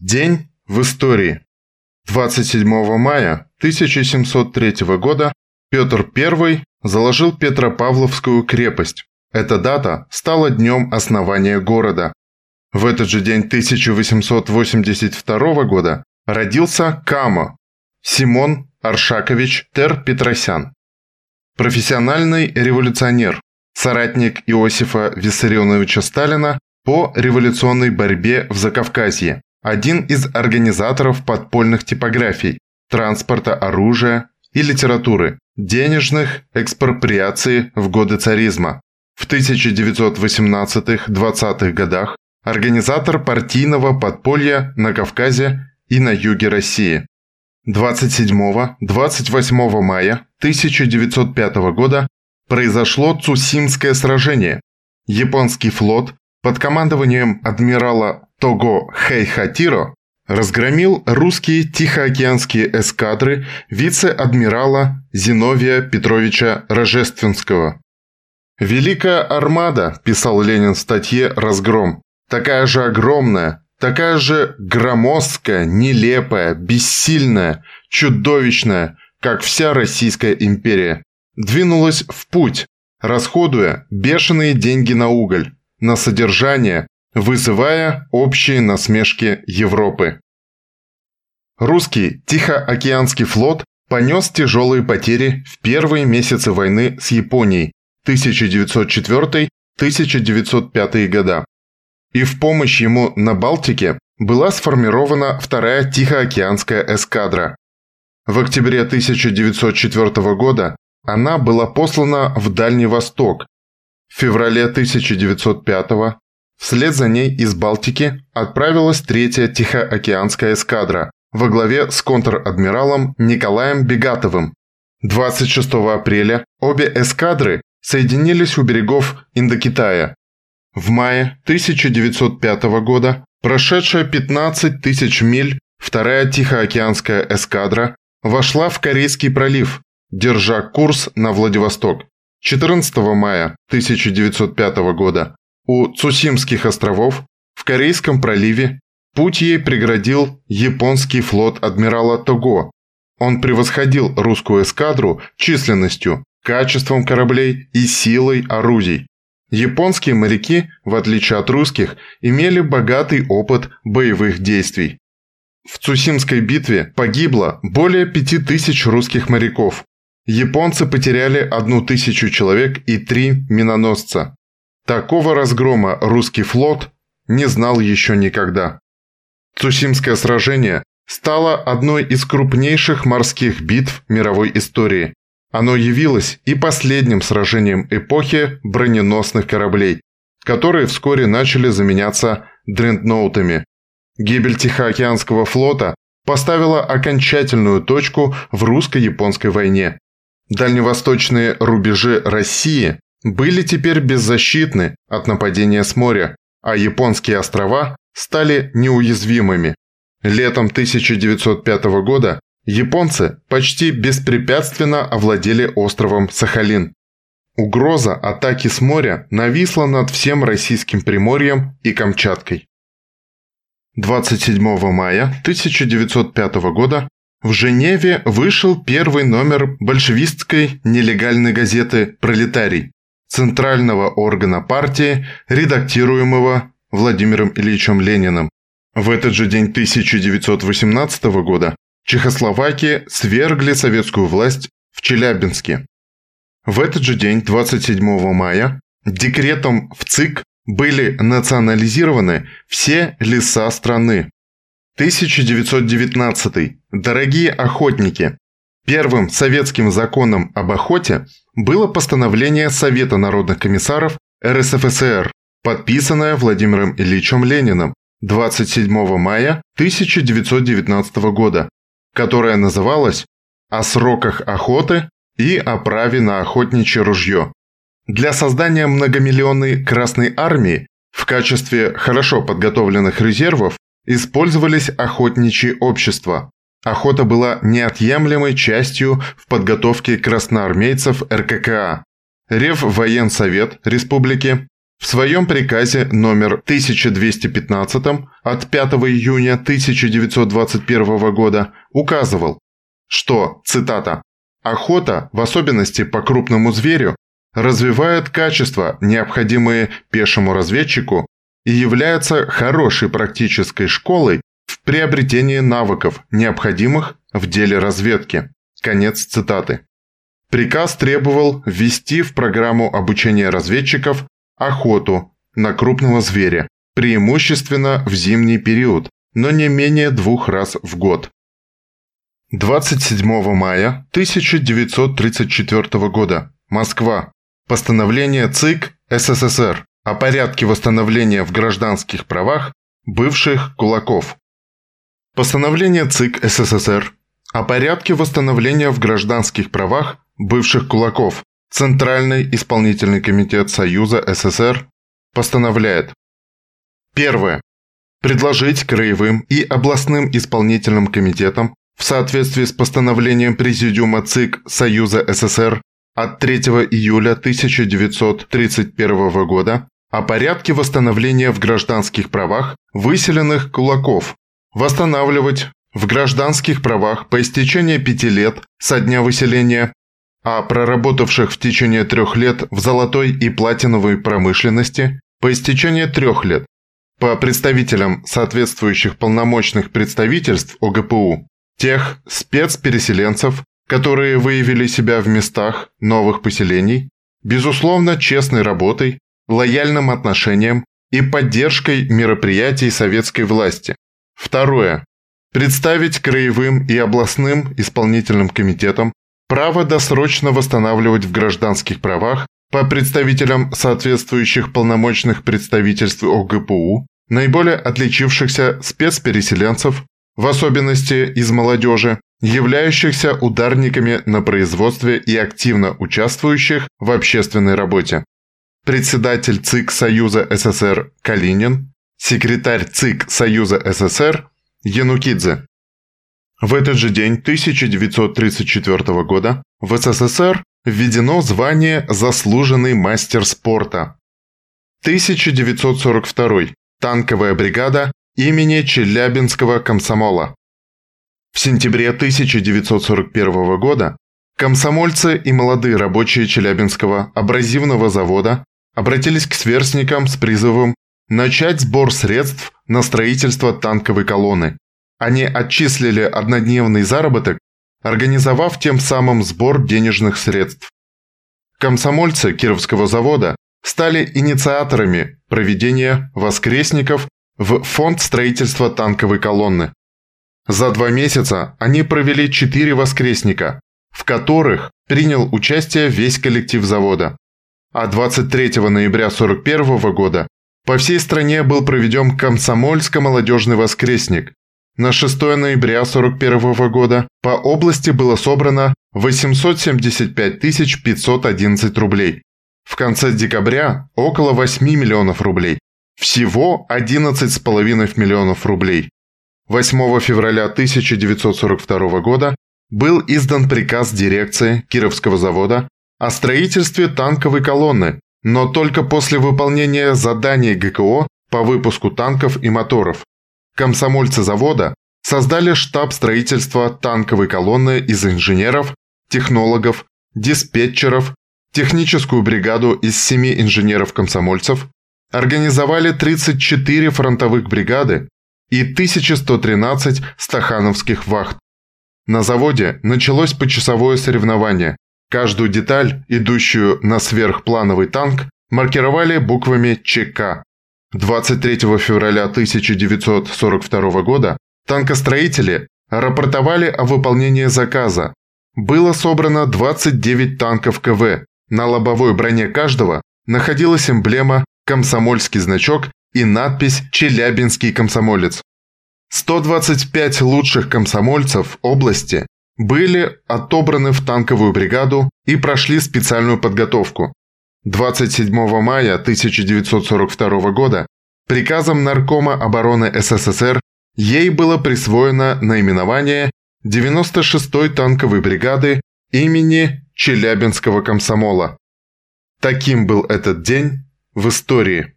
День в истории. 27 мая 1703 года Петр I заложил Петропавловскую крепость. Эта дата стала днем основания города. В этот же день 1882 года родился Камо Симон Аршакович Тер Петросян. Профессиональный революционер, соратник Иосифа Виссарионовича Сталина по революционной борьбе в Закавказье один из организаторов подпольных типографий, транспорта оружия и литературы, денежных экспроприаций в годы царизма. В 1918-20-х годах организатор партийного подполья на Кавказе и на юге России. 27-28 мая 1905 года произошло Цусимское сражение. Японский флот под командованием адмирала Того Хэйхатиро разгромил русские тихоокеанские эскадры вице-адмирала Зиновия Петровича Рожественского. «Великая армада», – писал Ленин в статье «Разгром», – такая же огромная, такая же громоздкая, нелепая, бессильная, чудовищная, как вся Российская империя, двинулась в путь, расходуя бешеные деньги на уголь, на содержание, вызывая общие насмешки Европы. Русский Тихоокеанский флот понес тяжелые потери в первые месяцы войны с Японией 1904-1905 года. И в помощь ему на Балтике была сформирована вторая Тихоокеанская эскадра. В октябре 1904 года она была послана в Дальний Восток. В феврале 1905 вслед за ней из Балтики отправилась третья Тихоокеанская эскадра во главе с контр-адмиралом Николаем Бегатовым. 26 апреля обе эскадры соединились у берегов Индокитая. В мае 1905 года прошедшая 15 тысяч миль вторая Тихоокеанская эскадра вошла в Корейский пролив, держа курс на Владивосток. 14 мая 1905 года у Цусимских островов в Корейском проливе путь ей преградил японский флот адмирала Того. Он превосходил русскую эскадру численностью, качеством кораблей и силой орудий. Японские моряки, в отличие от русских, имели богатый опыт боевых действий. В Цусимской битве погибло более пяти тысяч русских моряков. Японцы потеряли одну тысячу человек и три миноносца. Такого разгрома русский флот не знал еще никогда. Цусимское сражение стало одной из крупнейших морских битв мировой истории. Оно явилось и последним сражением эпохи броненосных кораблей, которые вскоре начали заменяться дрендноутами. Гибель Тихоокеанского флота поставила окончательную точку в русско-японской войне. Дальневосточные рубежи России были теперь беззащитны от нападения с моря, а японские острова стали неуязвимыми. Летом 1905 года японцы почти беспрепятственно овладели островом Сахалин. Угроза атаки с моря нависла над всем российским Приморьем и Камчаткой. 27 мая 1905 года в Женеве вышел первый номер большевистской нелегальной газеты «Пролетарий», центрального органа партии, редактируемого Владимиром Ильичем Лениным. В этот же день 1918 года Чехословакия свергли советскую власть в Челябинске. В этот же день, 27 мая, декретом в ЦИК были национализированы все леса страны. 1919. Дорогие охотники! Первым советским законом об охоте было постановление Совета народных комиссаров РСФСР, подписанное Владимиром Ильичем Лениным 27 мая 1919 года, которое называлось «О сроках охоты и о праве на охотничье ружье». Для создания многомиллионной Красной Армии в качестве хорошо подготовленных резервов использовались охотничьи общества. Охота была неотъемлемой частью в подготовке красноармейцев РККА. Реввоенсовет Республики, в своем приказе номер 1215 от 5 июня 1921 года указывал, что, цитата, «охота, в особенности по крупному зверю, развивает качества, необходимые пешему разведчику, и является хорошей практической школой в приобретении навыков, необходимых в деле разведки». Конец цитаты. Приказ требовал ввести в программу обучения разведчиков охоту на крупного зверя, преимущественно в зимний период, но не менее двух раз в год. 27 мая 1934 года. Москва. Постановление ЦИК СССР о порядке восстановления в гражданских правах бывших кулаков. Постановление ЦИК СССР о порядке восстановления в гражданских правах бывших кулаков. Центральный исполнительный комитет Союза СССР постановляет. Первое. Предложить краевым и областным исполнительным комитетам в соответствии с постановлением Президиума ЦИК Союза СССР от 3 июля 1931 года о порядке восстановления в гражданских правах выселенных кулаков, восстанавливать в гражданских правах по истечении пяти лет со дня выселения а проработавших в течение трех лет в золотой и платиновой промышленности по истечении трех лет, по представителям соответствующих полномочных представительств ОГПУ, тех спецпереселенцев, которые выявили себя в местах новых поселений, безусловно честной работой, лояльным отношением и поддержкой мероприятий советской власти. Второе. Представить краевым и областным исполнительным комитетам право досрочно восстанавливать в гражданских правах по представителям соответствующих полномочных представительств ОГПУ наиболее отличившихся спецпереселенцев, в особенности из молодежи, являющихся ударниками на производстве и активно участвующих в общественной работе. Председатель ЦИК Союза СССР Калинин, секретарь ЦИК Союза СССР Янукидзе. В этот же день 1934 года в СССР введено звание «Заслуженный мастер спорта». 1942. Танковая бригада имени Челябинского комсомола. В сентябре 1941 года комсомольцы и молодые рабочие Челябинского абразивного завода обратились к сверстникам с призывом начать сбор средств на строительство танковой колонны, они отчислили однодневный заработок, организовав тем самым сбор денежных средств. Комсомольцы Кировского завода стали инициаторами проведения воскресников в фонд строительства танковой колонны. За два месяца они провели четыре воскресника, в которых принял участие весь коллектив завода. А 23 ноября 1941 года по всей стране был проведен комсомольско-молодежный воскресник, на 6 ноября 1941 года по области было собрано 875 511 рублей. В конце декабря около 8 миллионов рублей. Всего 11,5 миллионов рублей. 8 февраля 1942 года был издан приказ дирекции Кировского завода о строительстве танковой колонны, но только после выполнения заданий ГКО по выпуску танков и моторов. Комсомольцы завода создали штаб строительства танковой колонны из инженеров, технологов, диспетчеров, техническую бригаду из семи инженеров-комсомольцев, организовали 34 фронтовых бригады и 1113 стахановских вахт. На заводе началось почасовое соревнование. Каждую деталь, идущую на сверхплановый танк, маркировали буквами ЧК. 23 февраля 1942 года танкостроители рапортовали о выполнении заказа. Было собрано 29 танков КВ. На лобовой броне каждого находилась эмблема «Комсомольский значок» и надпись «Челябинский комсомолец». 125 лучших комсомольцев области были отобраны в танковую бригаду и прошли специальную подготовку. 27 мая 1942 года приказом Наркома обороны СССР ей было присвоено наименование 96-й танковой бригады имени Челябинского комсомола. Таким был этот день в истории.